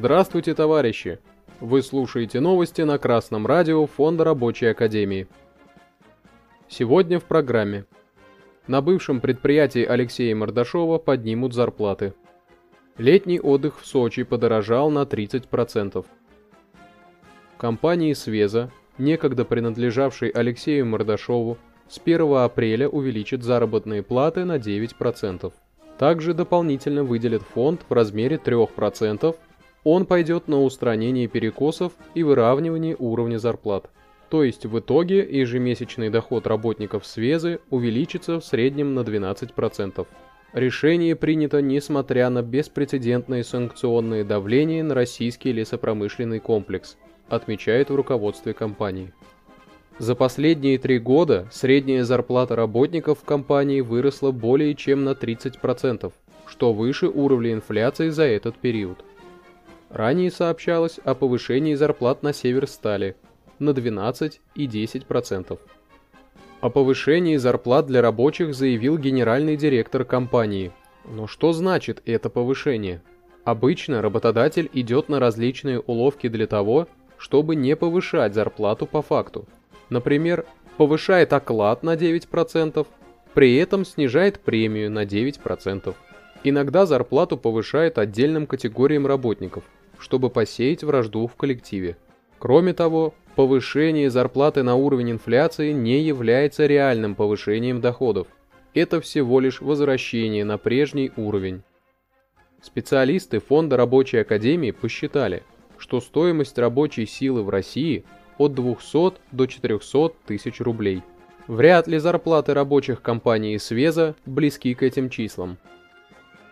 Здравствуйте, товарищи! Вы слушаете новости на Красном радио Фонда Рабочей Академии. Сегодня в программе. На бывшем предприятии Алексея Мордашова поднимут зарплаты. Летний отдых в Сочи подорожал на 30%. Компании Свеза, некогда принадлежавшей Алексею Мордашову, с 1 апреля увеличит заработные платы на 9%. Также дополнительно выделит фонд в размере 3% он пойдет на устранение перекосов и выравнивание уровня зарплат. То есть в итоге ежемесячный доход работников Свезы увеличится в среднем на 12%. Решение принято несмотря на беспрецедентное санкционное давление на российский лесопромышленный комплекс, отмечает в руководстве компании. За последние три года средняя зарплата работников в компании выросла более чем на 30%, что выше уровня инфляции за этот период. Ранее сообщалось о повышении зарплат на Северстали на 12 и 10%. О повышении зарплат для рабочих заявил генеральный директор компании. Но что значит это повышение? Обычно работодатель идет на различные уловки для того, чтобы не повышать зарплату по факту. Например, повышает оклад на 9%, при этом снижает премию на 9%. Иногда зарплату повышает отдельным категориям работников – чтобы посеять вражду в коллективе. Кроме того, повышение зарплаты на уровень инфляции не является реальным повышением доходов. Это всего лишь возвращение на прежний уровень. Специалисты Фонда рабочей академии посчитали, что стоимость рабочей силы в России от 200 до 400 тысяч рублей. Вряд ли зарплаты рабочих компаний Свеза близки к этим числам.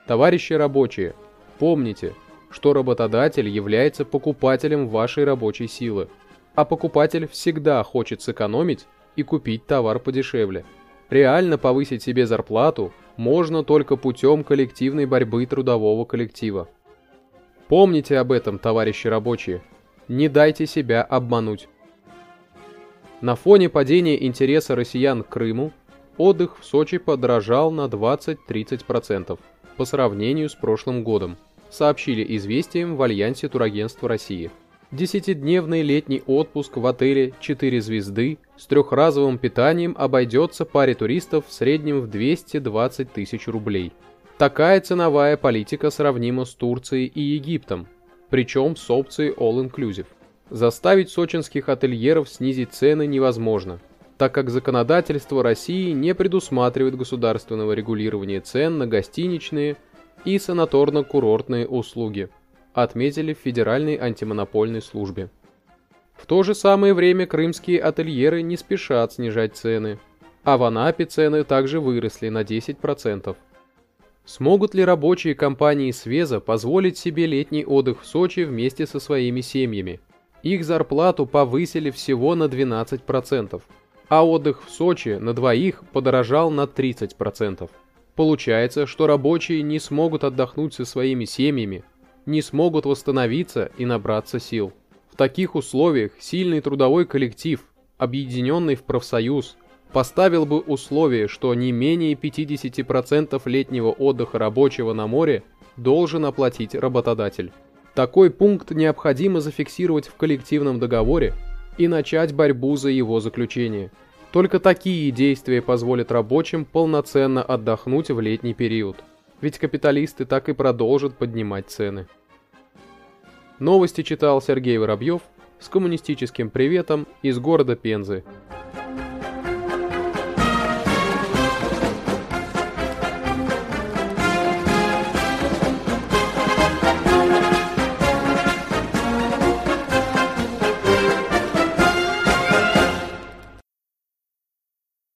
Товарищи рабочие, помните, что работодатель является покупателем вашей рабочей силы, а покупатель всегда хочет сэкономить и купить товар подешевле. Реально повысить себе зарплату можно только путем коллективной борьбы трудового коллектива. Помните об этом, товарищи рабочие. Не дайте себя обмануть. На фоне падения интереса россиян к Крыму, отдых в Сочи подорожал на 20-30% по сравнению с прошлым годом сообщили известиям в Альянсе турагентства России. Десятидневный летний отпуск в отеле «Четыре звезды» с трехразовым питанием обойдется паре туристов в среднем в 220 тысяч рублей. Такая ценовая политика сравнима с Турцией и Египтом, причем с опцией all-inclusive. Заставить сочинских ательеров снизить цены невозможно, так как законодательство России не предусматривает государственного регулирования цен на гостиничные, и санаторно-курортные услуги, отметили в Федеральной антимонопольной службе. В то же самое время крымские ательеры не спешат снижать цены, а в Анапе цены также выросли на 10%. Смогут ли рабочие компании Свеза позволить себе летний отдых в Сочи вместе со своими семьями? Их зарплату повысили всего на 12%, а отдых в Сочи на двоих подорожал на 30%. Получается, что рабочие не смогут отдохнуть со своими семьями, не смогут восстановиться и набраться сил. В таких условиях сильный трудовой коллектив, объединенный в профсоюз, поставил бы условие, что не менее 50% летнего отдыха рабочего на море должен оплатить работодатель. Такой пункт необходимо зафиксировать в коллективном договоре и начать борьбу за его заключение – только такие действия позволят рабочим полноценно отдохнуть в летний период. Ведь капиталисты так и продолжат поднимать цены. Новости читал Сергей Воробьев с коммунистическим приветом из города Пензы.